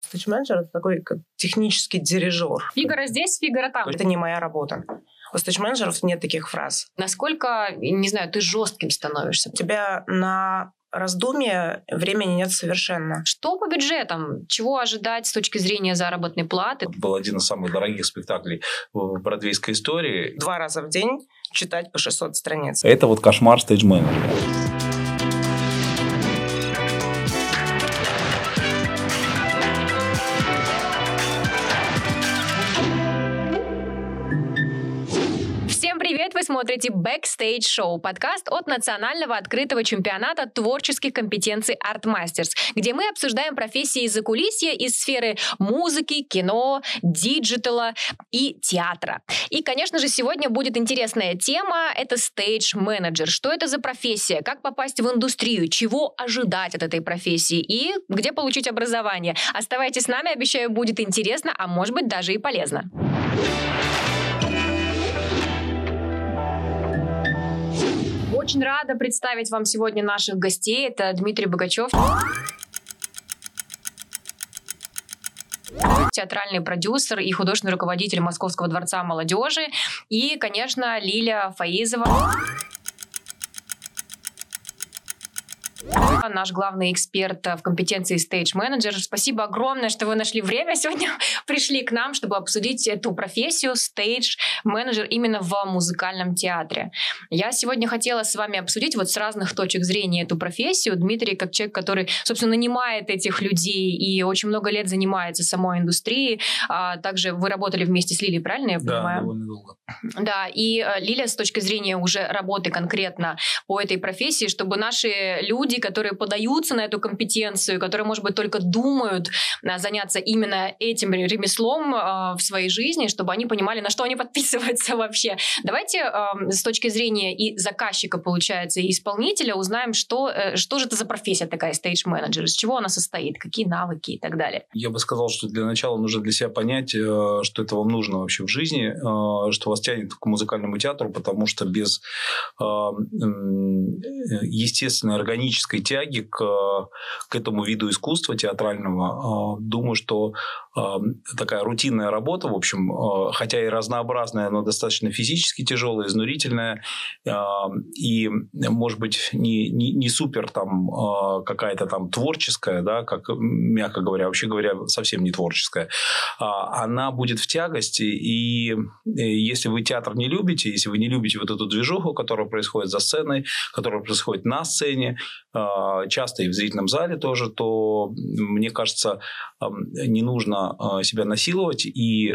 Stage-менеджер — это такой как технический дирижер. Фигаро здесь, Фигаро там. Это не моя работа. У stage-менеджеров нет таких фраз. Насколько, не знаю, ты жестким становишься? У тебя на раздумье времени нет совершенно. Что по бюджетам? Чего ожидать с точки зрения заработной платы? Это был один из самых дорогих спектаклей в бродвейской истории. Два раза в день читать по 600 страниц. Это вот кошмар stage-менеджера. Смотрите Backstage Show, подкаст от Национального открытого чемпионата творческих компетенций Art Masters, где мы обсуждаем профессии из закулисья из сферы музыки, кино, digital а и театра. И, конечно же, сегодня будет интересная тема — это stage менеджер Что это за профессия? Как попасть в индустрию? Чего ожидать от этой профессии? И где получить образование? Оставайтесь с нами, обещаю, будет интересно, а может быть даже и полезно. Очень рада представить вам сегодня наших гостей. Это Дмитрий Богачев. театральный продюсер и художественный руководитель Московского дворца молодежи. И, конечно, Лилия Фаизова. Наш главный эксперт в компетенции Stage Manager. Спасибо огромное, что вы нашли время сегодня, пришли к нам, чтобы обсудить эту профессию Stage Manager именно в музыкальном театре. Я сегодня хотела с вами обсудить вот с разных точек зрения эту профессию. Дмитрий, как человек, который, собственно, нанимает этих людей и очень много лет занимается самой индустрией. А также вы работали вместе с Лилией, правильно я понимаю? Да, довольно долго. Да, и э, Лилия с точки зрения уже работы конкретно по этой профессии, чтобы наши люди, которые подаются на эту компетенцию, которые, может быть, только думают а, заняться именно этим ремеслом э, в своей жизни, чтобы они понимали, на что они подписываются вообще. Давайте э, с точки зрения и заказчика, получается, и исполнителя узнаем, что, э, что же это за профессия такая стейдж-менеджер, из чего она состоит, какие навыки и так далее. Я бы сказал, что для начала нужно для себя понять, э, что это вам нужно вообще в жизни, э, что вас тянет к музыкальному театру, потому что без естественной органической тяги к, к этому виду искусства театрального, думаю, что такая рутинная работа, в общем, хотя и разнообразная, но достаточно физически тяжелая, изнурительная, и, может быть, не, не, не супер там какая-то там творческая, да, как, мягко говоря, вообще говоря, совсем не творческая, а она будет в тягости, и если вы театр не любите, если вы не любите вот эту движуху, которая происходит за сценой, которая происходит на сцене, часто и в зрительном зале тоже, то, мне кажется, не нужно Э, себя насиловать, и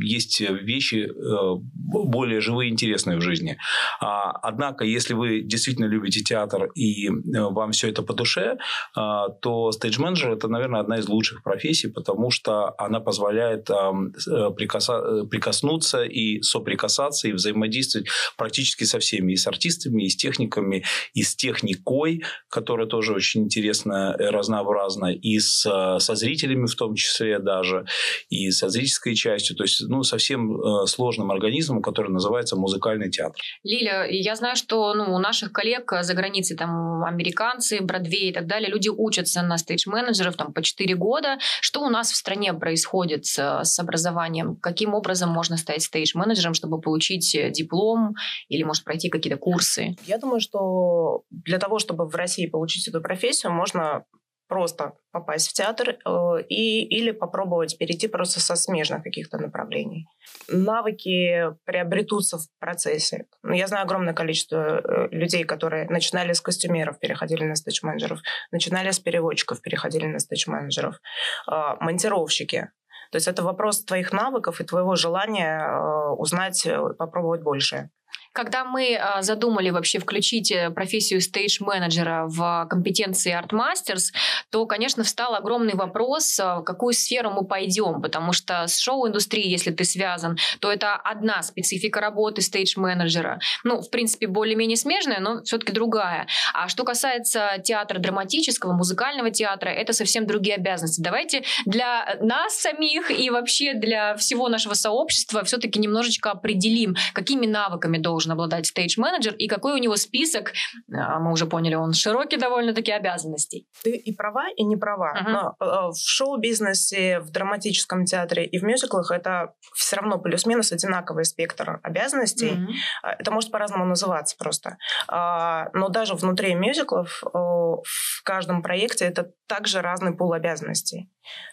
есть вещи э, более живые и интересные в жизни. А, однако, если вы действительно любите театр и э, вам все это по душе, то стейдж-менеджер – это, наверное, одна из лучших профессий, потому что она позволяет прикоснуться и соприкасаться, и взаимодействовать практически со всеми, и с артистами, и с техниками, и с техникой, которая тоже очень интересная, разнообразна, и с, со зрителями в том числе, даже, и со зрительской частью, то есть ну, совсем э, сложным организмом, который называется музыкальный театр. Лиля, я знаю, что ну, у наших коллег за границей, там, американцы, Бродвей и так далее, люди учатся на стейдж-менеджеров там, по 4 года. Что у нас в стране происходит с, с образованием? Каким образом можно стать стейдж-менеджером, чтобы получить диплом или, может, пройти какие-то курсы? Я думаю, что для того, чтобы в России получить эту профессию, можно просто попасть в театр э, и, или попробовать перейти просто со смежных каких-то направлений. Навыки приобретутся в процессе. Ну, я знаю огромное количество э, людей, которые начинали с костюмеров, переходили на стейдж-менеджеров, начинали с переводчиков, переходили на стейдж-менеджеров, э, монтировщики. То есть это вопрос твоих навыков и твоего желания э, узнать, э, попробовать больше. Когда мы а, задумали вообще включить э, профессию стейдж-менеджера в компетенции Art Masters, то, конечно, встал огромный вопрос, а, в какую сферу мы пойдем, потому что с шоу-индустрией, если ты связан, то это одна специфика работы стейдж-менеджера. Ну, в принципе, более-менее смежная, но все-таки другая. А что касается театра драматического, музыкального театра, это совсем другие обязанности. Давайте для нас самих и вообще для всего нашего сообщества все-таки немножечко определим, какими навыками должен должен обладать стейдж-менеджер и какой у него список, а, мы уже поняли, он широкий довольно-таки обязанностей. Ты и права, и не права. Uh-huh. Но э, в шоу-бизнесе, в драматическом театре и в мюзиклах это все равно плюс-минус одинаковый спектр обязанностей. Uh-huh. Это может по-разному называться просто. А, но даже внутри мюзиклов э, в каждом проекте это также разный пул обязанностей.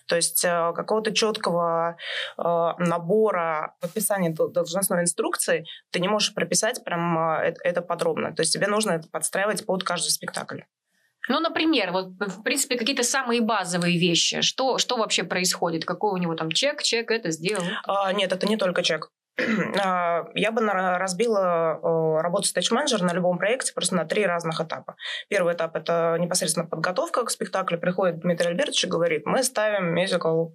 То есть э, какого-то четкого набора в описании должностной инструкции ты не можешь прописать прям это подробно. То есть тебе нужно это подстраивать под каждый спектакль. Ну, например, вот, в принципе, какие-то самые базовые вещи. Что, что вообще происходит? Какой у него там чек? Чек это сделал? А, нет, это не только чек. А, я бы разбила работу стейдж-менеджера на любом проекте просто на три разных этапа. Первый этап – это непосредственно подготовка к спектаклю. Приходит Дмитрий Альбертович и говорит, мы ставим мюзикл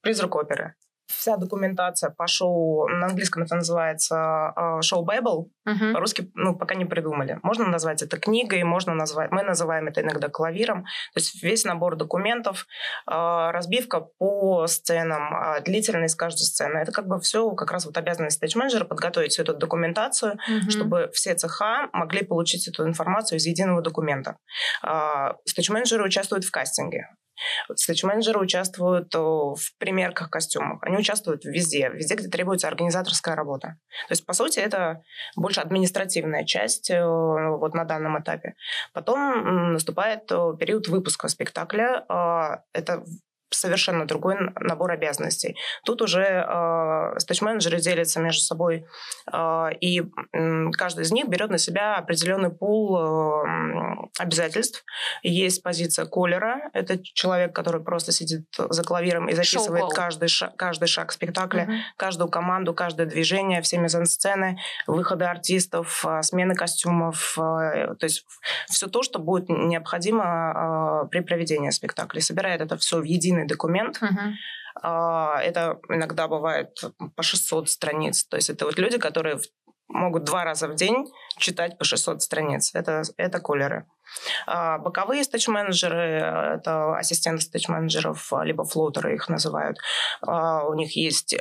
«Призрак оперы» вся документация по шоу, на английском это называется э, шоу Bible, uh-huh. по-русски ну, пока не придумали. Можно назвать это книгой, можно назвать, мы называем это иногда клавиром. То есть весь набор документов, э, разбивка по сценам, э, длительность каждой сцены. Это как бы все как раз вот обязанность стейдж-менеджера подготовить всю эту документацию, uh-huh. чтобы все цеха могли получить эту информацию из единого документа. Стейдж-менеджеры участвуют в кастинге. Стейдж-менеджеры участвуют в примерках костюмов. Они участвуют везде, везде, где требуется организаторская работа. То есть, по сути, это больше административная часть э, вот на данном этапе. Потом наступает э, период выпуска спектакля. А, это совершенно другой набор обязанностей. Тут уже э, стейдж-менеджеры делятся между собой, э, и э, каждый из них берет на себя определенный пул э, обязательств. Есть позиция колера, это человек, который просто сидит за клавиром и записывает каждый шаг, каждый шаг спектакля, uh-huh. каждую команду, каждое движение, все мизансцены, выходы артистов, э, смены костюмов, э, то есть все то, что будет необходимо э, при проведении спектакля. Собирает это все в единый единый документ. Uh-huh. Это иногда бывает по 600 страниц. То есть это вот люди, которые могут два раза в день читать по 600 страниц. Это, это колеры. А боковые стейдж-менеджеры, это ассистенты стейдж-менеджеров, либо флотеры их называют. А у них есть,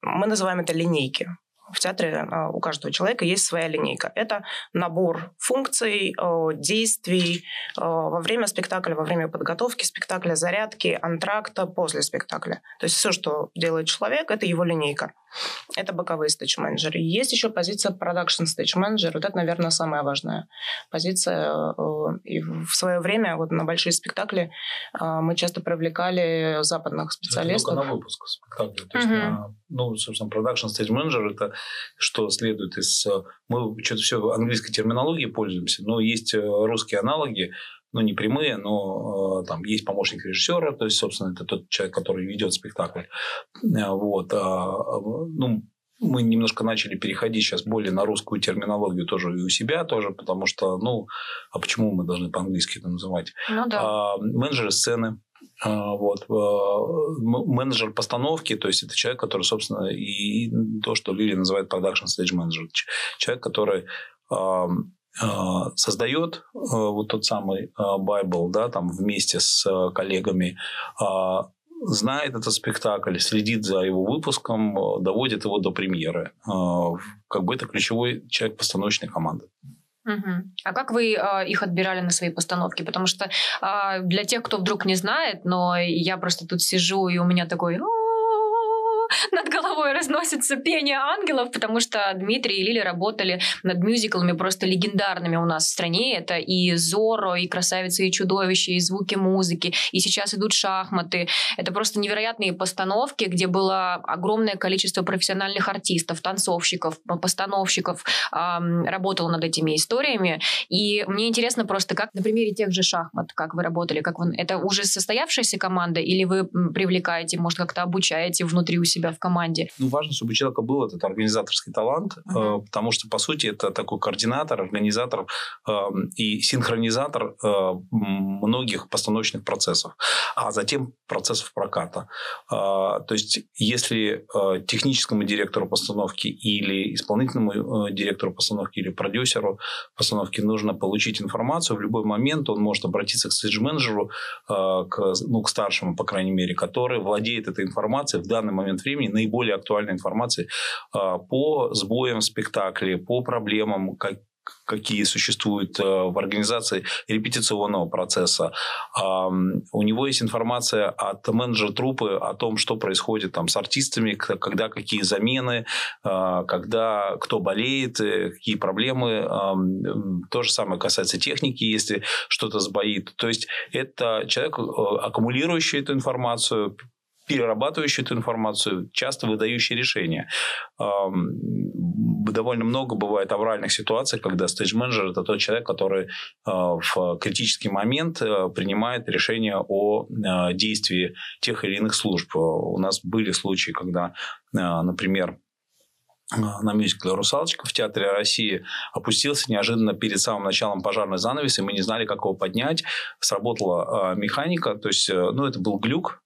мы называем это линейки. В театре а, у каждого человека есть своя линейка. Это набор функций, действий во время спектакля, во время подготовки спектакля, зарядки, антракта, после спектакля. То есть все, что делает человек, это его линейка. Это боковые stage-менеджеры. Есть еще позиция production stage-менеджер. Вот это, наверное, самая важная позиция. Э, и в свое время вот на большие спектакли э, мы часто привлекали западных специалистов. Это только на выпуск спектакля. То есть, uh-huh. на, ну, собственно, production stage-менеджер – это что следует из... Э, мы что-то все английской терминологией пользуемся, но есть русские аналоги ну, не прямые, но э, там есть помощник режиссера, то есть, собственно, это тот человек, который ведет спектакль. Э, вот. А, ну, мы немножко начали переходить сейчас более на русскую терминологию тоже и у себя тоже, потому что, ну, а почему мы должны по-английски это называть? Ну, да. а, менеджеры сцены, а, вот. Менеджер постановки, то есть это человек, который, собственно, и то, что Лили называет production stage manager. Человек, который создает а, вот тот самый Bible, да, там вместе с а, коллегами, знает этот спектакль, следит за его выпуском, доводит его до премьеры. Как бы это ключевой человек постановочной команды. Угу. А как вы э, их отбирали на свои постановки? Потому что э, для тех, кто вдруг не знает, но я просто тут сижу, и у меня такой над головой разносится пение ангелов, потому что Дмитрий и Лили работали над мюзиклами просто легендарными у нас в стране. Это и Зоро, и Красавица и чудовище, и звуки музыки, и сейчас идут шахматы. Это просто невероятные постановки, где было огромное количество профессиональных артистов, танцовщиков, постановщиков работало над этими историями. И мне интересно просто, как на примере тех же шахмат, как вы работали, как вы... это уже состоявшаяся команда, или вы привлекаете, может, как-то обучаете внутри у себя в команде? Ну, важно, чтобы у человека был этот организаторский талант, uh-huh. потому что, по сути, это такой координатор, организатор э, и синхронизатор э, многих постановочных процессов, а затем процессов проката. То есть, если техническому директору постановки или исполнительному директору постановки или продюсеру постановки нужно получить информацию, в любой момент он может обратиться к стейдж-менеджеру, к, ну, к старшему, по крайней мере, который владеет этой информацией в данный момент времени наиболее актуальной информации по сбоям в спектакле, по проблемам, как, какие существуют э, в организации репетиционного процесса. У него есть информация от менеджера трупы о том, что происходит там с артистами, когда какие замены, э, когда кто болеет, э, какие проблемы. То же самое касается техники, если что-то сбоит. То есть это человек, аккумулирующий эту информацию, перерабатывающий эту информацию, часто выдающий решения довольно много бывает авральных ситуаций, когда стейдж-менеджер – это тот человек, который э, в критический момент э, принимает решение о э, действии тех или иных служб. У нас были случаи, когда, например, на мюзикле «Русалочка» в Театре России опустился неожиданно перед самым началом пожарный занавес, и мы не знали, как его поднять. Сработала механика, то есть, э, ну, это был глюк,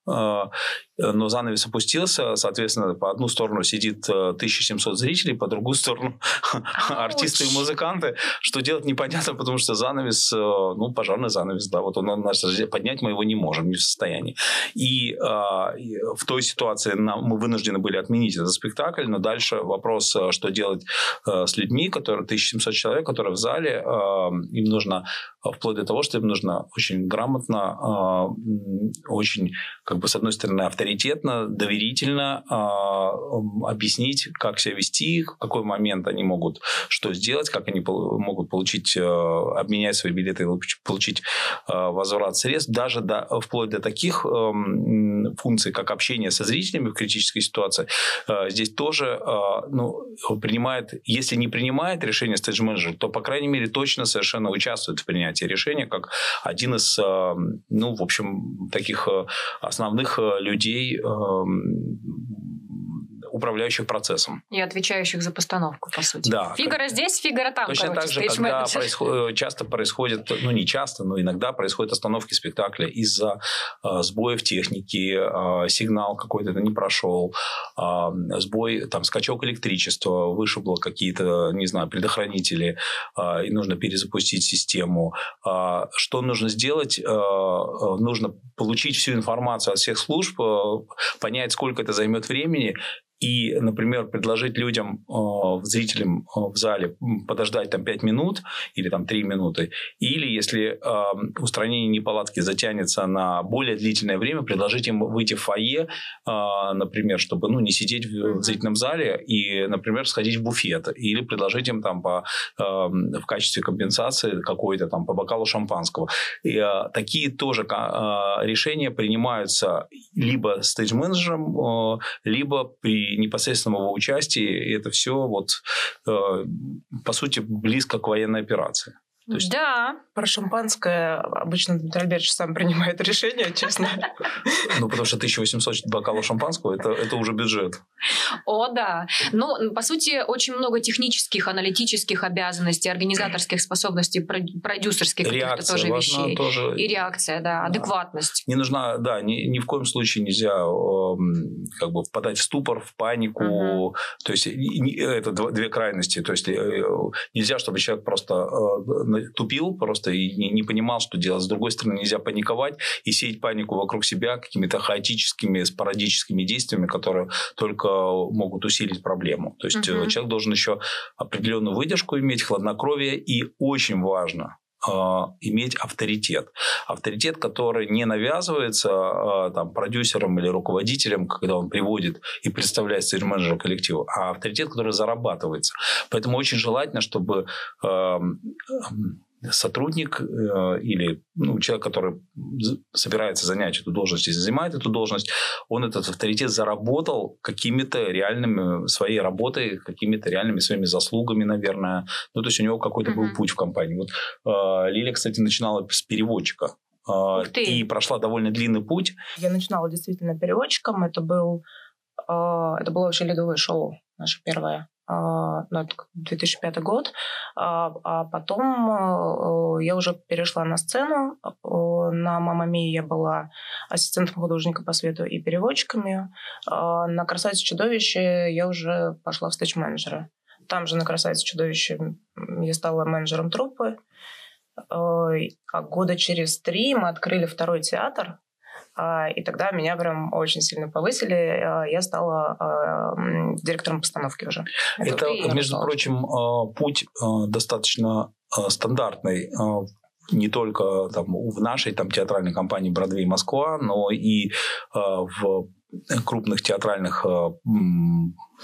но занавес опустился, соответственно, по одну сторону сидит 1700 зрителей, по другую сторону артисты и музыканты. Что делать непонятно, потому что занавес, ну, пожарный занавес, да, вот он, он поднять мы его не можем, не в состоянии. И в той ситуации нам, мы вынуждены были отменить этот спектакль, но дальше вопрос э, что делать э, с людьми, которые 1700 человек, которые в зале, э, им нужно вплоть до того, что им нужно очень грамотно, очень, как бы, с одной стороны, авторитетно, доверительно объяснить, как себя вести, в какой момент они могут что сделать, как они могут получить, обменять свои билеты получить возврат средств, даже до, вплоть до таких функций, как общение со зрителями в критической ситуации. Здесь тоже ну, принимает, если не принимает решение стейдж-менеджер, то, по крайней мере, точно совершенно участвует в принятии решения, как один из, э, ну, в общем, таких э, основных э, людей управляющих процессом. И отвечающих за постановку, по сути. Да. Фигаро как... здесь, Фигаро там. Точно короче, так же, когда происход... часто происходит, ну не часто, но иногда происходят остановки спектакля из-за э, сбоев техники, э, сигнал какой-то не прошел, э, сбой, там, скачок электричества, вышибло какие-то, не знаю, предохранители, э, и нужно перезапустить систему. Э, что нужно сделать? Нужно получить всю информацию от всех служб, понять, сколько это займет времени, и, например, предложить людям, э, зрителям э, в зале подождать там 5 минут или там 3 минуты, или если э, устранение неполадки затянется на более длительное время, предложить им выйти в фойе, например, чтобы ну, не сидеть в зрительном зале и, например, сходить в буфет, или предложить им там по, в качестве компенсации какой-то там по бокалу шампанского. И, такие тоже решения принимаются либо стейдж-менеджером, либо при непосредственного его участия, это все вот, э, по сути, близко к военной операции. То есть... Да. Про шампанское обычно Дмитрий Альбертович сам принимает решение, честно. Ну, потому что 1800 бокалов шампанского это, это уже бюджет. О, да. Ну, по сути, очень много технических, аналитических обязанностей, организаторских способностей, продюсерских каких-то тоже вещей. Тоже... И реакция, да, адекватность. Не нужна, да, ни, ни в коем случае нельзя эм, как бы впадать в ступор, в панику. Угу. То есть, это две крайности. То есть, э, нельзя, чтобы человек просто э, тупил просто и не, не понимал, что делать. С другой стороны, нельзя паниковать и сеять панику вокруг себя какими-то хаотическими, спорадическими действиями, которые только могут усилить проблему. То есть угу. человек должен еще определенную выдержку иметь, хладнокровие и очень важно, иметь авторитет. Авторитет, который не навязывается э, там, продюсером или руководителем, когда он приводит и представляет менеджера коллектива, а авторитет, который зарабатывается. Поэтому очень желательно, чтобы э, сотрудник э, или ну, человек, который собирается занять эту должность и занимает эту должность, он этот авторитет заработал какими-то реальными своей работой, какими-то реальными своими заслугами, наверное. Ну, то есть у него какой-то был путь в компании. Вот э, Лилия, кстати, начинала с переводчика. Э, и прошла довольно длинный путь. Я начинала действительно переводчиком. Это был э, это было вообще ледовое шоу, наше первое. А, ну, это 2005 год. А, а потом э, я уже перешла на сцену. На «Мама Мии» я была ассистентом художника по свету и переводчиками. А на «Красавице чудовище» я уже пошла в стейдж-менеджера. Там же на «Красавице чудовище» я стала менеджером труппы. А года через три мы открыли второй театр и тогда меня прям очень сильно повысили. А, я стала директором постановки уже. Это, Это между прочим, путь достаточно стандартный не только там, в нашей там, театральной компании «Бродвей Москва», но и в крупных театральных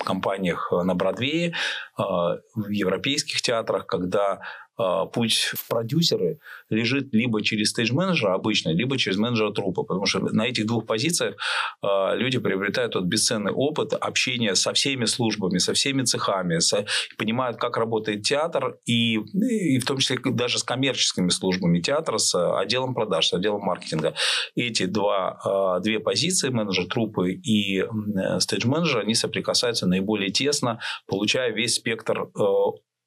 компаниях на Бродвее, в европейских театрах, когда а, путь в продюсеры лежит либо через стейдж-менеджера обычно, либо через менеджера трупа, потому что на этих двух позициях э, люди приобретают тот бесценный опыт общения со всеми службами, со всеми цехами, со, понимают, как работает театр, и, и в том числе даже с коммерческими службами театра, с отделом продаж, с отделом маркетинга. Эти два, э, две позиции, менеджер трупы и э, стейдж-менеджер, они соприкасаются наиболее тесно, получая весь спектр э,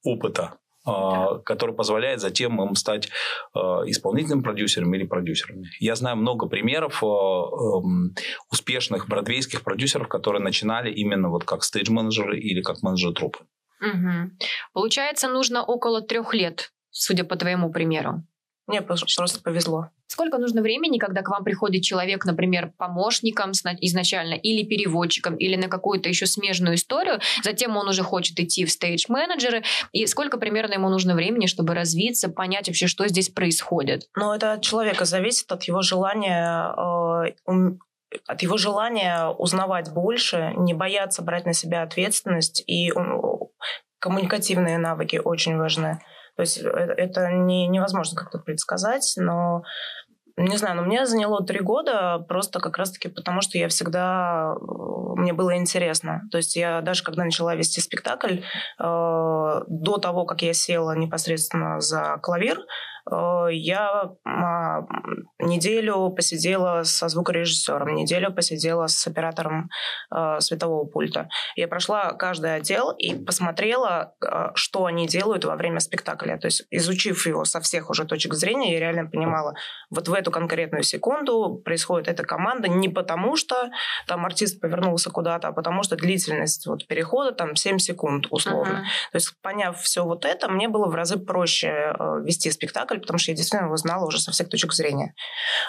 опыта а, который позволяет затем им стать а, исполнительным продюсером или продюсерами. Я знаю много примеров а, эм, успешных бродвейских продюсеров, которые начинали именно вот как стейдж-менеджеры или как менеджеры трупы. Угу. Получается, нужно около трех лет, судя по твоему примеру. Мне просто повезло. Сколько нужно времени, когда к вам приходит человек, например, помощником изначально, или переводчиком, или на какую-то еще смежную историю, затем он уже хочет идти в стейдж-менеджеры, и сколько примерно ему нужно времени, чтобы развиться, понять вообще, что здесь происходит? Ну, это от человека зависит, от его желания э, от его желания узнавать больше, не бояться брать на себя ответственность, и коммуникативные навыки очень важны. То есть э, это не, невозможно как-то предсказать, но не знаю, но мне заняло три года просто как раз-таки потому, что я всегда... Мне было интересно. То есть я даже когда начала вести спектакль, э, до того, как я села непосредственно за клавир, Э, я а, неделю посидела со звукорежиссером, неделю посидела с оператором э, светового пульта. Я прошла каждый отдел и посмотрела, э, что они делают во время спектакля. То есть, изучив его со всех уже точек зрения, я реально понимала, вот в эту конкретную секунду происходит эта команда не потому, что там артист повернулся куда-то, а потому что длительность вот перехода там 7 секунд условно. Uh-huh. То есть, поняв все вот это, мне было в разы проще вести спектакль, спектакль, потому что я действительно его знала уже со всех точек зрения.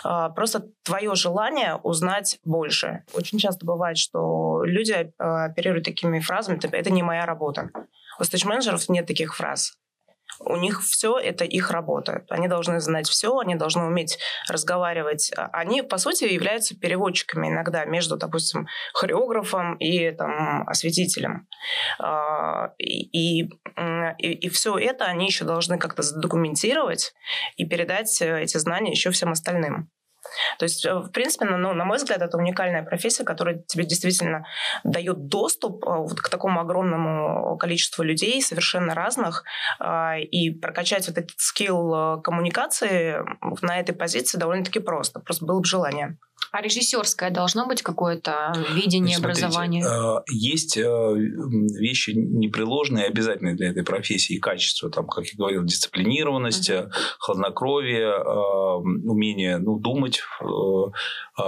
А, просто твое желание узнать больше. Очень часто бывает, что люди а, оперируют такими фразами, это не моя работа. У стейдж-менеджеров нет таких фраз. У них все это их работа. Они должны знать все, они должны уметь разговаривать. А Они, по сути, являются переводчиками иногда между, допустим, хореографом и там, осветителем. А, и, и, и, все это они еще должны как-то задокументировать и передать э, эти знания еще всем остальным. То есть, э, в принципе, ну, на мой взгляд, это уникальная профессия, которая тебе действительно дает доступ э, вот к такому огромному количеству людей, совершенно разных, и прокачать вот этот скилл э, коммуникации на этой позиции довольно-таки просто. Просто было бы желание. А режиссерское должно быть какое-то видение Смотрите, образования? Э, есть э, вещи непреложные, обязательные для этой профессии, качество, там, как я говорил, дисциплинированность, uh-huh. хладнокровие, умение ну, думать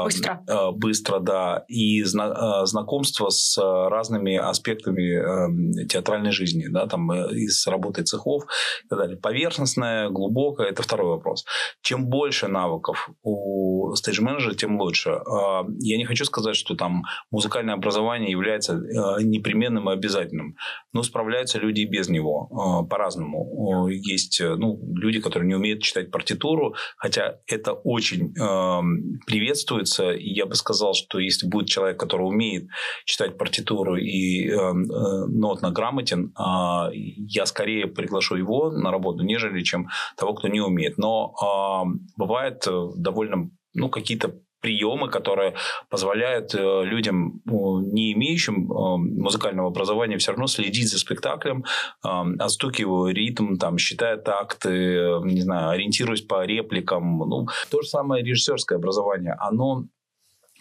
быстро. быстро, да, и знакомство с разными аспектами театральной жизни, да, там, и с работой цехов и так далее. Поверхностное, глубокое – это второй вопрос. Чем больше навыков у стейдж-менеджера, тем лучше. А, я не хочу сказать, что там музыкальное образование является а, непременным и обязательным. Но справляются люди и без него а, по-разному. Есть ну, люди, которые не умеют читать партитуру, хотя это очень приветствуется. И я бы сказал, что если будет человек, который умеет читать партитуру и нотно грамотен, я скорее приглашу его на работу, нежели чем того, кто не умеет. Но бывает э, довольно ну, какие-то приемы, которые позволяют э, людям, не имеющим э, музыкального образования, все равно следить за спектаклем, э, отстукивая ритм, там, считая такты, не знаю, ориентируясь по репликам. Ну, то же самое режиссерское образование. Оно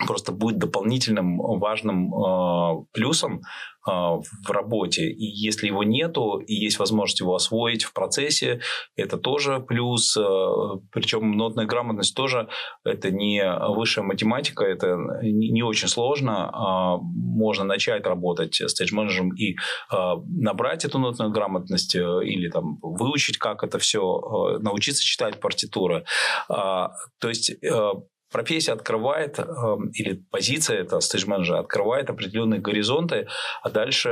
просто будет дополнительным важным э, плюсом э, в работе. И если его нету, и есть возможность его освоить в процессе, это тоже плюс. Э, причем нотная грамотность тоже это не высшая математика, это не, не очень сложно. Э, можно начать работать стейдж-менеджером и э, набрать эту нотную грамотность э, или там выучить, как это все, э, научиться читать партитуры. Э, то есть э, профессия открывает, эм, или позиция это стейдж-менеджера открывает определенные горизонты, а дальше,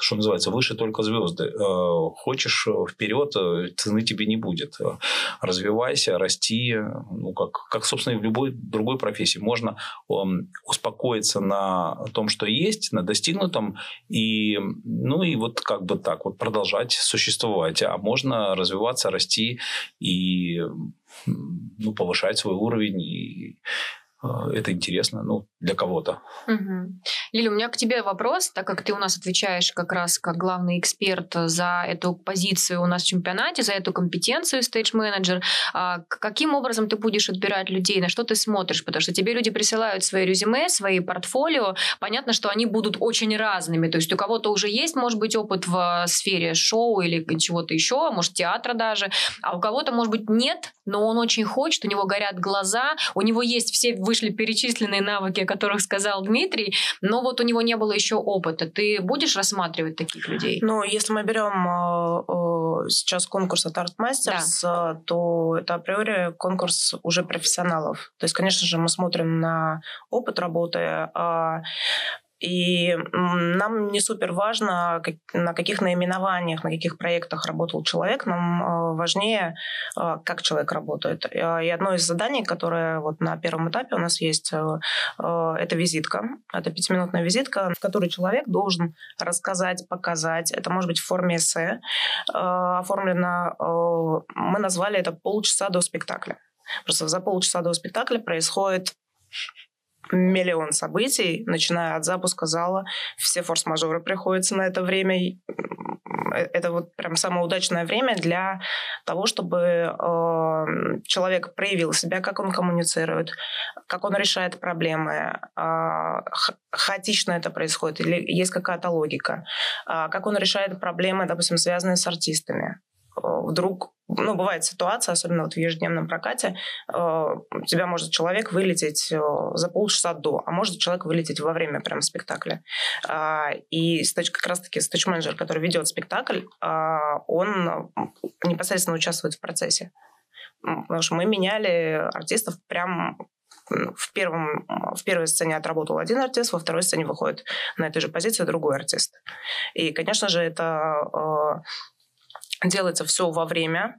что называется, выше только звезды. Э, хочешь вперед, э, цены тебе не будет. Развивайся, расти, ну, как, как, собственно, и в любой другой профессии. Можно эм, успокоиться на том, что есть, на достигнутом, и, ну, и вот как бы так вот продолжать существовать. А можно развиваться, расти и ну, повышать свой уровень и а, это интересно, ну, для кого-то. Угу. Лиля, у меня к тебе вопрос, так как ты у нас отвечаешь как раз как главный эксперт за эту позицию у нас в чемпионате, за эту компетенцию стейдж-менеджер. А каким образом ты будешь отбирать людей, на что ты смотришь? Потому что тебе люди присылают свои резюме, свои портфолио. Понятно, что они будут очень разными. То есть у кого-то уже есть, может быть, опыт в сфере шоу или чего-то еще, может, театра даже, а у кого-то, может быть, нет, но он очень хочет, у него горят глаза, у него есть все вышли перечисленные навыки, о которых сказал Дмитрий, но вот у него не было еще опыта. Ты будешь рассматривать таких людей? Ну, если мы берем э, э, сейчас конкурс от Art Masters, да. Э, то это априори конкурс уже профессионалов. То есть, конечно же, мы смотрим на опыт работы, а и нам не супер важно, на каких наименованиях, на каких проектах работал человек. Нам а, важнее, а, как человек работает. А, и одно из заданий, которое вот на первом этапе у нас есть, это визитка. Это пятиминутная визитка, в которой человек должен рассказать, показать. Это может быть в форме эссе. Оформлено, мы назвали это полчаса до спектакля. Просто за полчаса до спектакля происходит миллион событий, начиная от запуска зала, все форс-мажоры приходятся на это время. Э, это вот прям самое удачное время для того, чтобы э, человек проявил себя, как он коммуницирует, как он решает проблемы, э, хаотично это происходит или есть какая-то логика, э, как он решает проблемы, допустим, связанные с артистами. Э, вдруг, ну, бывает ситуация, особенно вот в ежедневном прокате, э, у тебя может человек вылететь э, за полчаса до, а может человек вылететь во время прям спектакля. А, и как раз-таки стейдж-менеджер, который ведет спектакль, а, он непосредственно участвует в процессе. Потому что мы меняли артистов прям в, первом, в первой сцене отработал один артист, во второй сцене выходит на этой же позиции другой артист. И, конечно же, это делается все во время,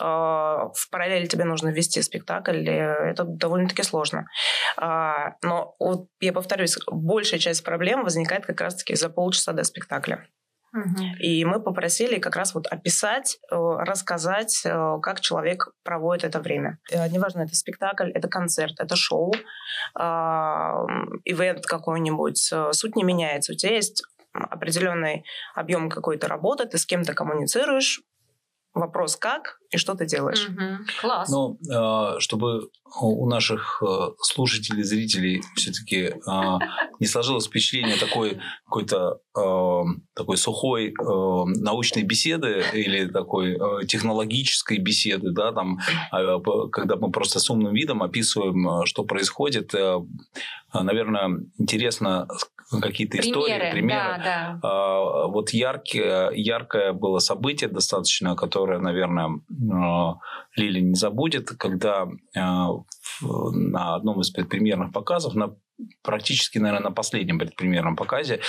а, в параллели тебе нужно вести спектакль, это довольно-таки сложно. А, но вот я повторюсь, большая часть проблем возникает как раз-таки за полчаса до спектакля. И мы попросили как раз вот описать, э, рассказать, э, как человек проводит это время. Э, неважно, это спектакль, это концерт, это шоу, а, ивент какой-нибудь. Суть не меняется. У тебя есть определенный объем какой-то работы, ты с кем-то коммуницируешь, вопрос как и что ты делаешь. Угу. Класс. Ну, а, чтобы у наших а, слушателей, зрителей все-таки а, не сложилось впечатление такой какой-то такой сухой научной беседы или такой технологической беседы, да, там, когда мы просто с умным видом описываем, что происходит, наверное, интересно какие-то истории, примеры. Да, да. Вот яркие, яркое было событие достаточно, которое, наверное, Лили не забудет, когда на одном из предпремьерных показов, на практически, наверное, на последнем предпремьерном показе.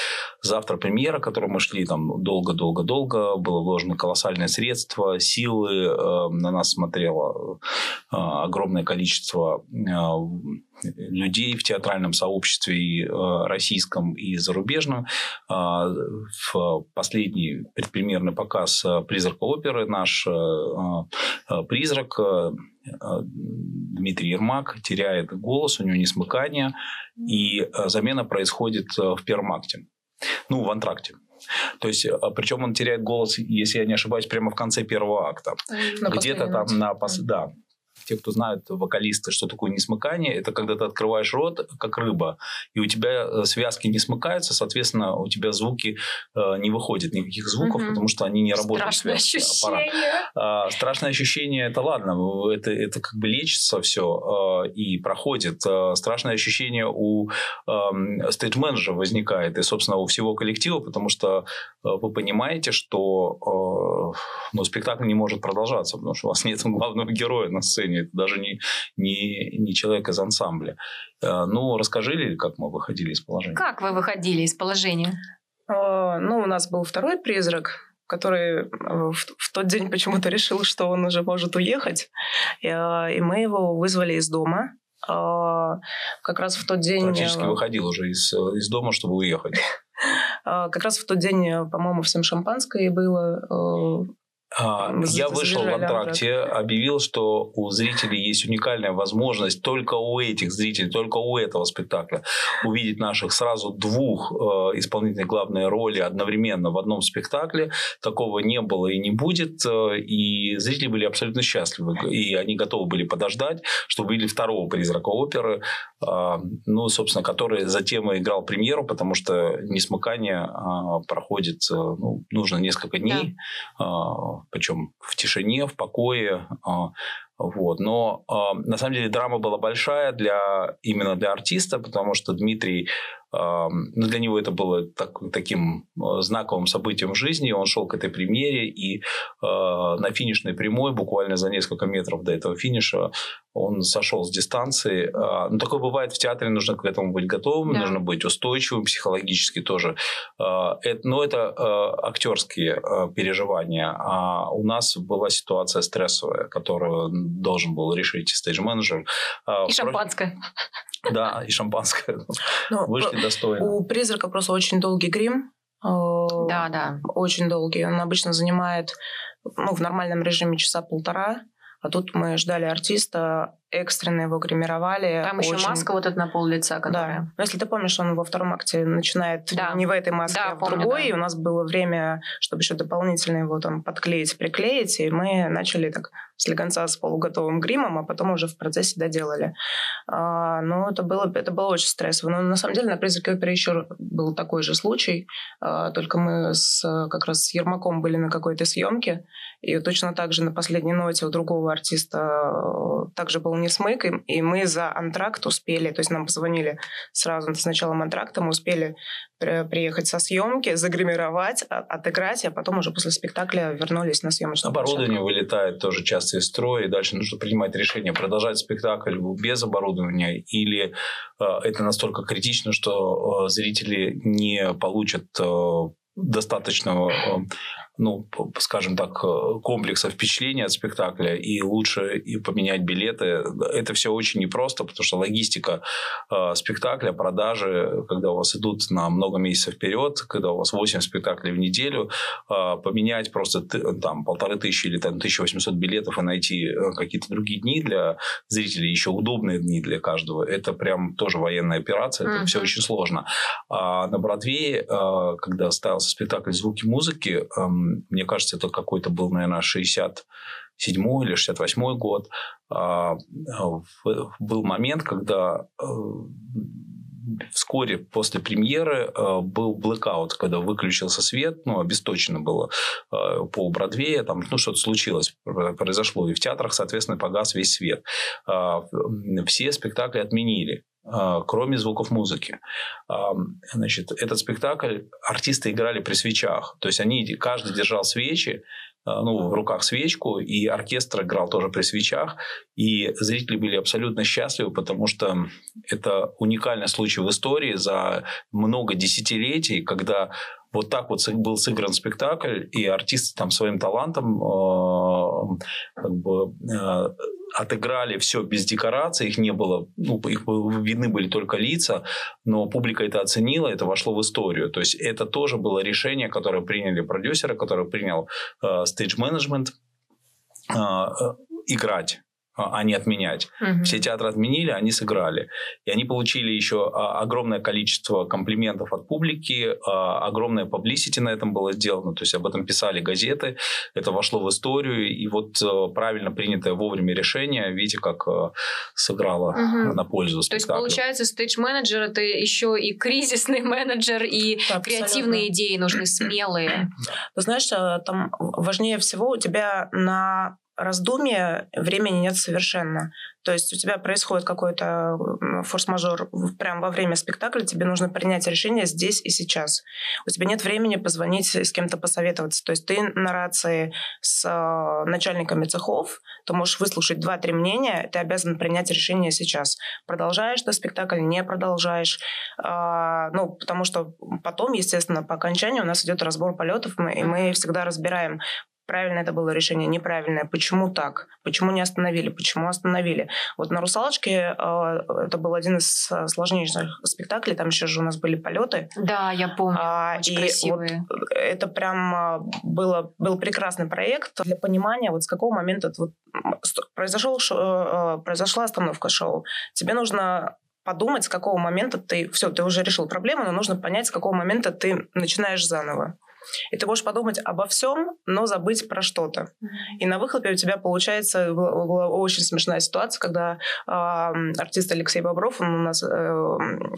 Завтра премьера, к которой мы шли там долго-долго-долго. Было вложено колоссальное средства, силы. Э, на нас смотрело э, огромное количество э, людей в театральном сообществе и российском, и зарубежном. В последний предпремьерный показ «Призрак оперы» наш призрак Дмитрий Ермак теряет голос, у него несмыкание, и э, замена происходит э, в первом акте. Ну, в антракте. То есть, причем он теряет голос, если я не ошибаюсь, прямо в конце первого акта. Где-то там на... Пос... Да, те, кто знают вокалисты, что такое несмыкание, это когда ты открываешь рот, как рыба, и у тебя э, связки не смыкаются, соответственно, у тебя звуки э, не выходит никаких звуков, угу. потому что они не работают. Страшное ощущение. А, страшное ощущение, это ладно, это, это как бы лечится все э, и проходит. А, страшное ощущение у э, стейдж-менеджера возникает, и, собственно, у всего коллектива, потому что э, вы понимаете, что э, ну, спектакль не может продолжаться, потому что у вас нет главного героя на сцене положения. Это даже не, не, не человек из ансамбля. Ну, расскажи ли, как мы выходили из положения? Как вы выходили из положения? Ну, у нас был второй призрак, который в, в тот день почему-то решил, что он уже может уехать. И, и мы его вызвали из дома. Как раз в тот день... Практически выходил уже из, из дома, чтобы уехать. Как раз в тот день, по-моему, всем шампанское было. А, я вышел в антракте, объявил, что у зрителей есть уникальная возможность только у этих зрителей, только у этого спектакля увидеть наших сразу двух э, исполнительных главной роли одновременно в одном спектакле. Такого не было и не будет. Э, и зрители были абсолютно счастливы. И они готовы были подождать, чтобы увидели второго призрака оперы, э, ну, собственно, который затем и играл премьеру, потому что несмыкание э, проходит, э, ну, нужно несколько дней. Да причем в тишине, в покое. А, вот. Но э, на самом деле драма была большая для, именно для артиста, потому что Дмитрий для него это было так, таким э, знаковым событием в жизни. Он шел к этой премьере, и э, на финишной прямой, буквально за несколько метров до этого финиша, он сошел с дистанции. Э, ну, такое бывает в театре, нужно к этому быть готовым, да. нужно быть устойчивым психологически тоже. Э, это, но это э, актерские э, переживания. А у нас была ситуация стрессовая, которую должен был решить стейдж-менеджер. Э, и шампанское. Да, и шампанское. Но ну, Достойно. У призрака просто очень долгий грим. Э, да, да. Очень долгий. Он обычно занимает ну, в нормальном режиме часа полтора. А тут мы ждали артиста, экстренно его гримировали. Там очень... еще маска вот эта на пол лица, которая... Да. Но если ты помнишь, он во втором акте начинает да. не в этой маске, да, а в помню, другой. Да. И у нас было время, чтобы еще дополнительно его там подклеить, приклеить. И мы начали так слегонца с полуготовым гримом, а потом уже в процессе доделали. А, ну, это было, это было очень стрессово. Но на самом деле на «Призраке оперы» еще был такой же случай. А, только мы с, как раз с Ермаком были на какой-то съемке. И точно так же на последней ноте у другого артиста э, также был не смык, и, и мы за антракт успели, то есть нам позвонили сразу с началом антракта, мы успели приехать со съемки, загримировать, а, отыграть, а потом уже после спектакля вернулись на съемочную Оборудование площадку. вылетает тоже часто из строя, и дальше нужно принимать решение, продолжать спектакль без оборудования, или э, это настолько критично, что э, зрители не получат э, достаточного ну, скажем так, э, комплекса впечатления от спектакля, и лучше и поменять билеты. Это все очень непросто, потому что логистика э, спектакля, продажи, когда у вас идут на много месяцев вперед, когда у вас 8 спектаклей в неделю, э, поменять просто там полторы тысячи или там 1800 билетов и найти э, какие-то другие дни для зрителей, еще удобные дни для каждого, это прям тоже военная операция, это uh-huh. все очень сложно. А на Бродвее, э, когда ставился спектакль «Звуки музыки», эм, мне кажется, это какой-то был, наверное, 67 или 68 год, а, был момент, когда э, вскоре после премьеры э, был блэкаут, когда выключился свет, ну, обесточено было э, по Бродвее, там, ну, что-то случилось, произошло, и в театрах, соответственно, погас весь свет. А, все спектакли отменили. А, кроме звуков музыки. А, значит, этот спектакль артисты играли при свечах. То есть они, каждый держал свечи, а, ну, в руках свечку, и оркестр играл тоже при свечах, и зрители были абсолютно счастливы, потому что это уникальный случай в истории за много десятилетий, когда вот так вот был сыгран спектакль, и артисты там своим талантом э, как бы, отыграли все без декораций, их не было, ну, их видны были только лица, но публика это оценила, это вошло в историю. То есть это тоже было решение, которое приняли продюсеры, которое принял э, стейдж-менеджмент, э, э, играть а, а не отменять. Угу. Все театры отменили, они сыграли. И они получили еще а, огромное количество комплиментов от публики, а, огромное publicity на этом было сделано, то есть об этом писали газеты, это вошло в историю, и вот э, правильно принятое вовремя решение, видите, как э, сыграло угу. на пользу спектаклю. То есть, получается, стейдж-менеджер – это еще и кризисный менеджер, и да, креативные идеи нужны смелые. Ты знаешь, э, там важнее всего у тебя на раздумья времени нет совершенно. То есть у тебя происходит какой-то форс-мажор прямо во время спектакля, тебе нужно принять решение здесь и сейчас. У тебя нет времени позвонить с кем-то посоветоваться. То есть ты на рации с э, начальниками цехов, ты можешь выслушать два-три мнения, ты обязан принять решение сейчас. Продолжаешь ты спектакль, не продолжаешь. А, ну, потому что потом, естественно, по окончанию у нас идет разбор полетов, и мы всегда разбираем, правильно это было решение, неправильное, почему так, почему не остановили, почему остановили. Вот на «Русалочке» э, это был один из э, сложнейших спектаклей, там еще же у нас были полеты. Да, я помню, а, очень и красивые. Вот это прям а, было, был прекрасный проект для понимания, вот с какого момента вот произошел, э, произошла остановка шоу. Тебе нужно подумать, с какого момента ты... Все, ты уже решил проблему, но нужно понять, с какого момента ты начинаешь заново. И ты можешь подумать обо всем, но забыть про что-то. И на выхлопе у тебя получается была очень смешная ситуация, когда э, артист Алексей Бобров, он у нас э,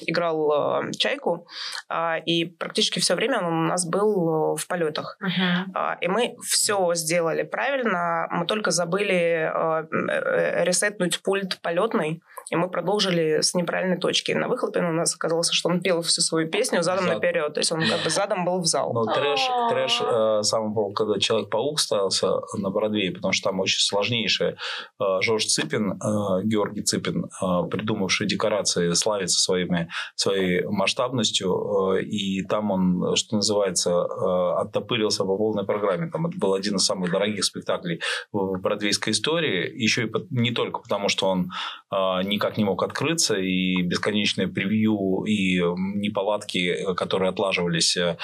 играл э, чайку, э, и практически все время он у нас был в полетах. Uh-huh. Э, и мы все сделали правильно, мы только забыли э, ресетнуть пульт полетный, и мы продолжили с неправильной точки. На выхлопе у нас оказалось, что он пел всю свою песню задом Зад. наперед, то есть он как бы задом был в зал. Ну, трэш, трэш э, сам был, когда Человек-паук ставился на Бродвее, потому что там очень сложнейшее. Э, Жорж Цыпин, э, Георгий Цыпин, э, придумавший декорации, славится своими, своей масштабностью, э, и там он, что называется, э, оттопырился по полной программе. Там это был один из самых дорогих спектаклей в бродвейской истории, еще и не только потому, что он э, никак не мог открыться, и бесконечное превью, и неполадки, которые отлаживались, э,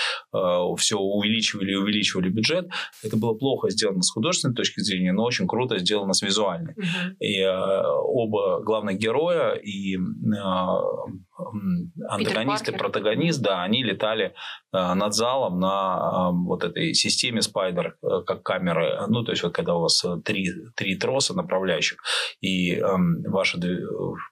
все увеличивали и увеличивали бюджет. Это было плохо сделано с художественной точки зрения, но очень круто сделано с визуальной. Угу. И э, оба главных героя и э, антагонист и протагонист, да, они летали э, над залом на э, вот этой системе Spider, э, как камеры. Ну, то есть вот когда у вас три, три троса направляющих, и э, ваш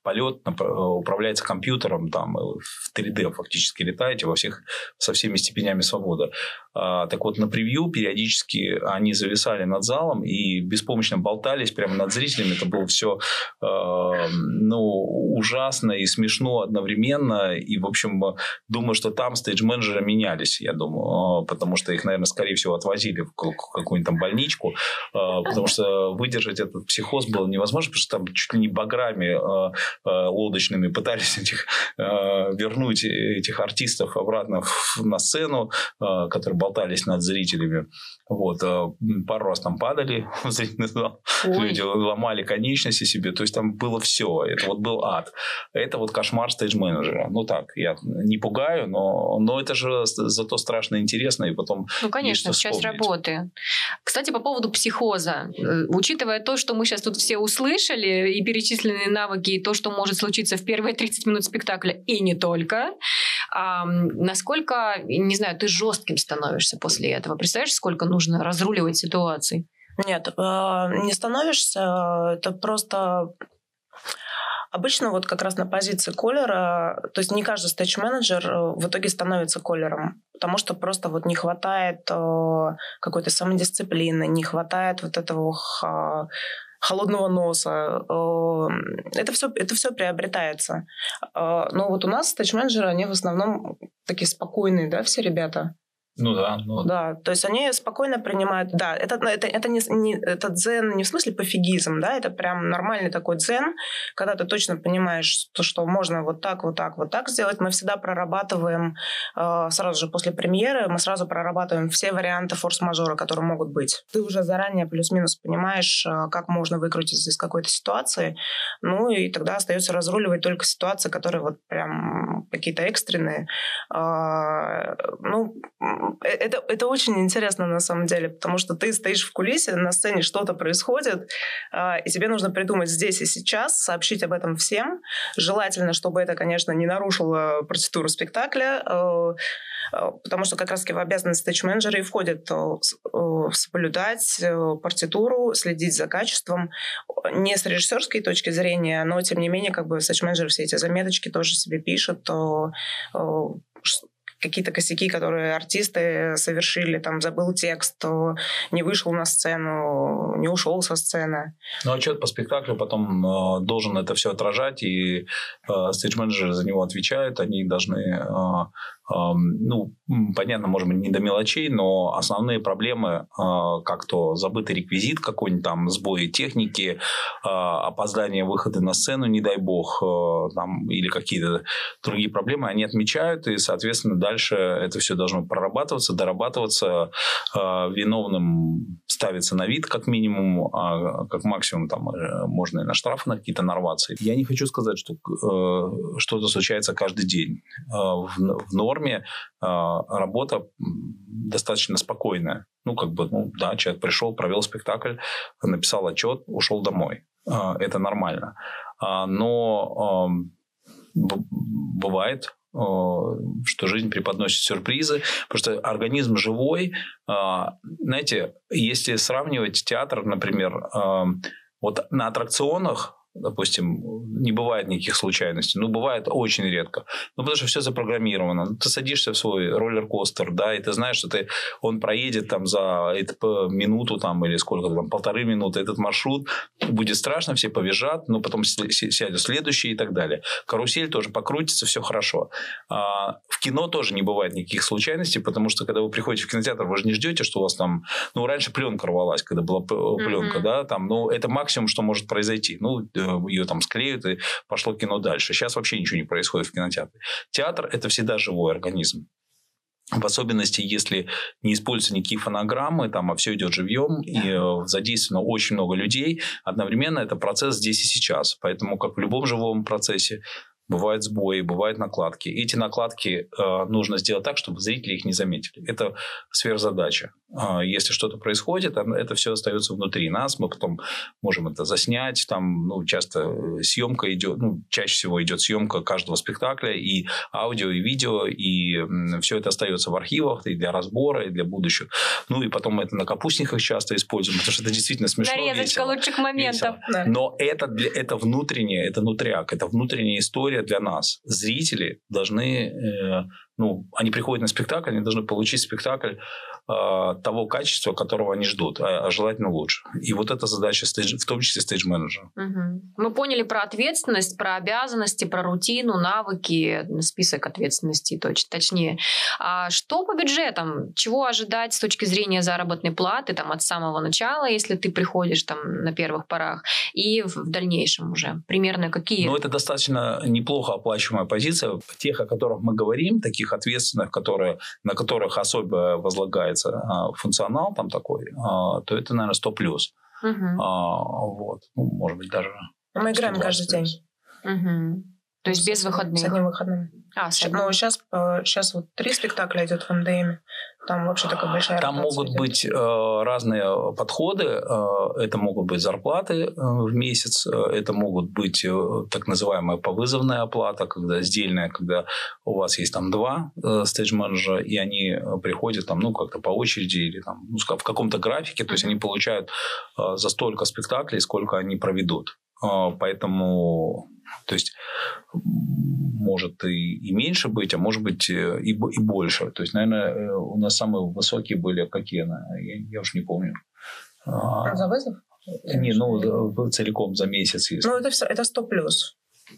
полет управляется компьютером, там в 3D фактически летаете во всех, со всеми степенями свободы. А, так вот, на превью периодически они зависали над залом и беспомощно болтались прямо над зрителями. Это было все э, ну, ужасно и смешно одновременно. И, в общем, думаю, что там стейдж-менеджеры менялись, я думаю, потому что их, наверное, скорее всего, отвозили в какую-нибудь там больничку, потому что выдержать этот психоз было невозможно, потому что там чуть ли не баграми лодочными пытались этих, вернуть этих артистов обратно на сцену, которые болтались над зрителями. Вот, э, пару раз там падали в зрительный зал, Ой. люди ломали конечности себе, то есть там было все, это вот был ад. Это вот кошмар стейдж-менеджера. Ну так, я не пугаю, но, но это же зато страшно интересно, и потом Ну, конечно, часть работы. Кстати, по поводу психоза. Э, учитывая то, что мы сейчас тут все услышали, и перечисленные навыки, и то, что может случиться в первые 30 минут спектакля, и не только, а, насколько, не знаю, ты жестким становишься после этого? Представляешь, сколько нужно разруливать ситуации? Нет, э, не становишься. Это просто Обычно вот как раз на позиции колера, то есть не каждый стейдж-менеджер э, в итоге становится колером, потому что просто вот не хватает э, какой-то самодисциплины, не хватает вот этого холодного носа. Это все, это все приобретается. Но вот у нас стейдж-менеджеры, они в основном такие спокойные, да, все ребята. Ну да. Ну... Да, то есть они спокойно принимают... Да, это, это, это, не, не, это дзен не в смысле пофигизм, да, это прям нормальный такой дзен, когда ты точно понимаешь, то, что можно вот так, вот так, вот так сделать. Мы всегда прорабатываем э, сразу же после премьеры, мы сразу прорабатываем все варианты форс-мажора, которые могут быть. Ты уже заранее плюс-минус понимаешь, э, как можно выкрутиться из какой-то ситуации, ну и тогда остается разруливать только ситуации, которые вот прям какие-то экстренные. Э, ну, это, это очень интересно на самом деле, потому что ты стоишь в кулисе, на сцене что-то происходит, а, и тебе нужно придумать здесь и сейчас, сообщить об этом всем. Желательно, чтобы это, конечно, не нарушило процедуру спектакля, э, э, потому что как раз-таки в обязанности стейдж-менеджера и входит соблюдать партитуру, следить за качеством, не с режиссерской точки зрения, но тем не менее как бы стейдж-менеджер все эти заметочки тоже себе пишет, какие-то косяки, которые артисты совершили, там забыл текст, не вышел на сцену, не ушел со сцены. Ну, отчет по спектаклю потом э, должен это все отражать, и э, стейдж-менеджеры за него отвечают, они должны э, ну, понятно, может быть, не до мелочей, но основные проблемы, а, как то забытый реквизит какой-нибудь там, сбои техники, а, опоздание выхода на сцену, не дай бог, а, там, или какие-то другие проблемы, они отмечают, и, соответственно, дальше это все должно прорабатываться, дорабатываться, виновным ставится на вид, как минимум, а как максимум там э, можно и на штрафы на какие-то нарваться. Я не хочу сказать, что э, что-то случается каждый день. В, в норме работа достаточно спокойная. Ну, как бы, ну, да, человек пришел, провел спектакль, написал отчет, ушел домой. Это нормально. Но бывает, что жизнь преподносит сюрпризы, потому что организм живой. Знаете, если сравнивать театр, например, вот на аттракционах допустим, не бывает никаких случайностей. Ну, бывает очень редко. Ну, потому что все запрограммировано. Ты садишься в свой роллер-костер, да, и ты знаешь, что ты, он проедет там за минуту там, или сколько там, полторы минуты этот маршрут. Будет страшно, все побежат, но потом сядет следующий и так далее. Карусель тоже покрутится, все хорошо. А в кино тоже не бывает никаких случайностей, потому что когда вы приходите в кинотеатр, вы же не ждете, что у вас там... Ну, раньше пленка рвалась, когда была пленка, mm-hmm. да, там, ну, это максимум, что может произойти. Ну, ее там склеют, и пошло кино дальше. Сейчас вообще ничего не происходит в кинотеатре. Театр – это всегда живой организм. В особенности, если не используются никакие фонограммы, там, а все идет живьем, и э, задействовано очень много людей, одновременно это процесс здесь и сейчас. Поэтому, как в любом живом процессе, бывают сбои, бывают накладки. Эти накладки э, нужно сделать так, чтобы зрители их не заметили. Это сверхзадача. Э, если что-то происходит, это все остается внутри нас, мы потом можем это заснять. Там, ну, часто э, съемка идет, ну, чаще всего идет съемка каждого спектакля, и аудио, и видео, и э, все это остается в архивах и для разбора, и для будущих. Ну, и потом это на капустниках часто используем, потому что это действительно смешно. Нарезочка весело, лучших моментов. Весело. Но это, для, это внутреннее, это внутряк, это внутренняя история для нас. Зрители должны, э, ну, они приходят на спектакль, они должны получить спектакль того качества, которого они ждут, а, а желательно лучше. И вот эта задача, стейдж, в том числе стейдж-менеджера. Угу. Мы поняли про ответственность, про обязанности, про рутину, навыки, список ответственностей, точ, точнее. А что по бюджетам? Чего ожидать с точки зрения заработной платы там, от самого начала, если ты приходишь там, на первых порах, и в, в дальнейшем уже? Примерно какие? Ну, это достаточно неплохо оплачиваемая позиция. Тех, о которых мы говорим, таких ответственных, которые, на которых особо возлагает появляется а, функционал там такой, а, то это, наверное, 100 плюс. Угу. Вот. Ну, может быть, даже... Мы играем каждый день. Угу. То есть без выходных? С одним выходным. А, с одним. Ну, сейчас, сейчас вот три спектакля идет в МДМ. Там вообще такая большая Там могут идет. быть э, разные подходы. Э, это могут быть зарплаты э, в месяц, э, это могут быть э, так называемая повызовная оплата, когда сдельная, когда у вас есть там два э, стейдж-менеджера, и они э, приходят там, ну, как-то по очереди или там, ну, в каком-то графике, то есть они получают э, за столько спектаклей, сколько они проведут. Э, поэтому, то есть может и, и меньше быть, а может быть э, и, и больше. То есть, наверное, э, у нас самые высокие были какие? Я, я уж не помню. А, за вызов? Не, ну, целиком за месяц. Если. Ну, это, все, это 100 плюс.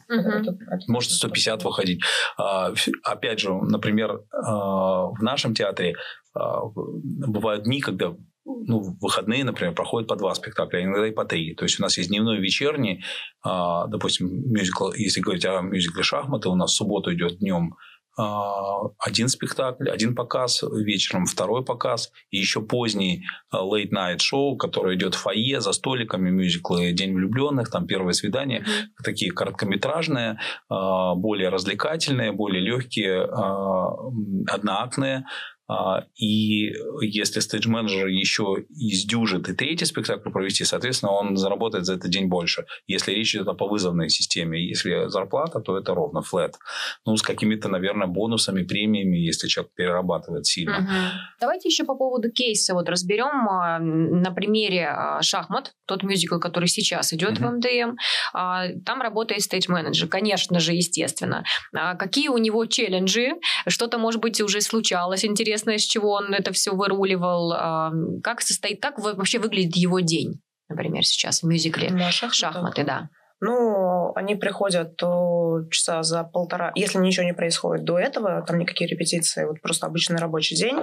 Угу. Это, это Может 150 выходить. А, опять же, например, а, в нашем театре бывают дни, когда ну, выходные, например, проходят по два спектакля, иногда и по три. То есть у нас есть дневной вечерний. А, допустим, мюзикл, если говорить о мюзикле «Шахматы», у нас в субботу идет днем а, один спектакль, один показ, вечером второй показ, и еще поздний а, late night шоу, который идет в фойе за столиками, мюзиклы «День влюбленных», там «Первое свидание», mm-hmm. такие короткометражные, более развлекательные, более легкие, одноактные, и если стейдж-менеджер еще издюжит и третий спектакль провести, соответственно, он заработает за этот день больше. Если речь идет о повызовной системе, если зарплата, то это ровно флет. Ну, с какими-то, наверное, бонусами, премиями, если человек перерабатывает сильно. Угу. Давайте еще по поводу кейса вот разберем а, на примере а, «Шахмат», тот мюзикл, который сейчас идет угу. в МДМ. Там работает стейдж-менеджер, конечно же, естественно. Какие у него челленджи? Что-то, может быть, уже случалось интересно интересно, с чего он это все выруливал. Как состоит, как вообще выглядит его день, например, сейчас в мюзикле? На шахматы, шахматы да. Ну, они приходят часа за полтора, если ничего не происходит до этого, там никакие репетиции, вот просто обычный рабочий день,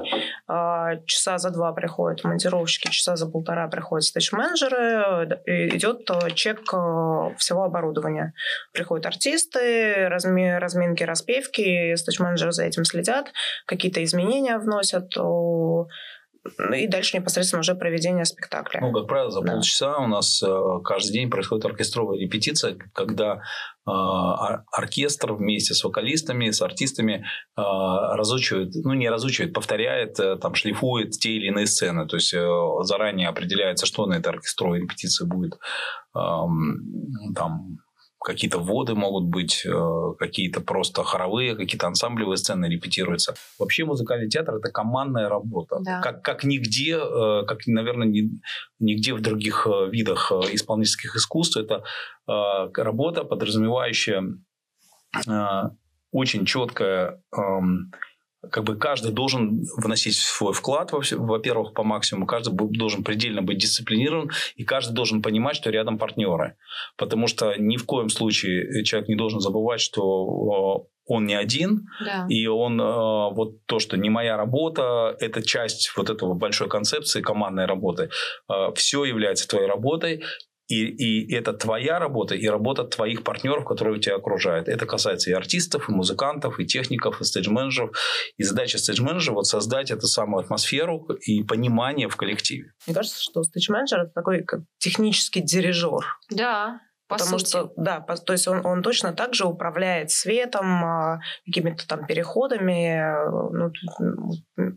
а, часа за два приходят монтировщики, часа за полтора приходят стейдж-менеджеры, идет чек э, всего оборудования. Приходят артисты, разми, разминки, распевки, стейдж-менеджеры за этим следят, какие-то изменения вносят, ну и дальше непосредственно уже проведение спектакля. Ну, как правило, за да. полчаса у нас э, каждый день происходит оркестровая репетиция, когда э, оркестр вместе с вокалистами, с артистами э, разучивает, ну не разучивает, повторяет, там шлифует те или иные сцены. То есть заранее определяется, что на этой оркестровой репетиции будет эм, там какие-то воды могут быть, э, какие-то просто хоровые, какие-то ансамблевые сцены репетируются. Вообще музыкальный театр – это командная работа. Да. Как, как нигде, э, как, наверное, нигде в других э, видах исполнительских искусств. Это работа, подразумевающая очень четкое эм, как бы каждый должен вносить свой вклад, во-первых, по максимуму, каждый должен предельно быть дисциплинирован, и каждый должен понимать, что рядом партнеры. Потому что ни в коем случае человек не должен забывать, что он не один, да. и он вот то, что не моя работа, это часть вот этого большой концепции командной работы. Все является твоей работой, и, и это твоя работа и работа твоих партнеров, которые тебя окружают. Это касается и артистов, и музыкантов, и техников, и стейдж-менеджеров. И задача стейдж-менеджера вот создать эту самую атмосферу и понимание в коллективе. Мне кажется, что стейдж-менеджер это такой как технический дирижер. Да. По Потому сути. что, да, по, то есть он, он точно так же управляет светом, а, какими-то там переходами. Ну,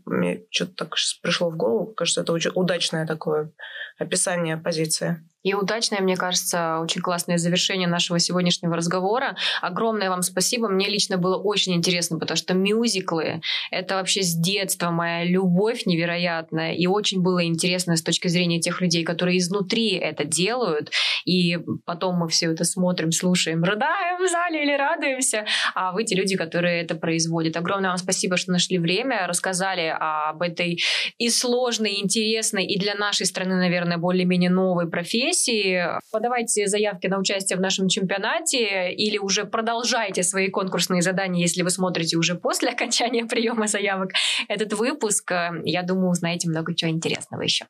мне что-то так пришло в голову. Кажется, это очень удачное такое описание позиции. И удачное, мне кажется, очень классное завершение нашего сегодняшнего разговора. Огромное вам спасибо. Мне лично было очень интересно, потому что мюзиклы — это вообще с детства моя любовь невероятная. И очень было интересно с точки зрения тех людей, которые изнутри это делают. И потом мы все это смотрим, слушаем, рыдаем в зале или радуемся. А вы те люди, которые это производят. Огромное вам спасибо, что нашли время, рассказали об этой и сложной, и интересной, и для нашей страны, наверное, более-менее новой профессии профессии, подавайте заявки на участие в нашем чемпионате или уже продолжайте свои конкурсные задания, если вы смотрите уже после окончания приема заявок этот выпуск. Я думаю, узнаете много чего интересного еще.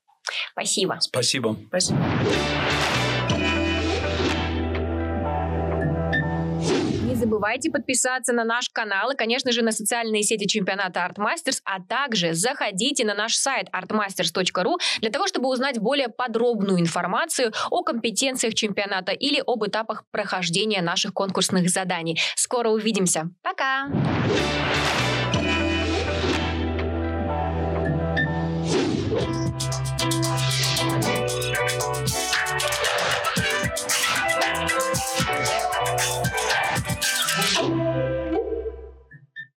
Спасибо. Спасибо. Спасибо. Забывайте подписаться на наш канал и, конечно же, на социальные сети чемпионата Artmasters, а также заходите на наш сайт artmasters.ru для того, чтобы узнать более подробную информацию о компетенциях чемпионата или об этапах прохождения наших конкурсных заданий. Скоро увидимся. Пока!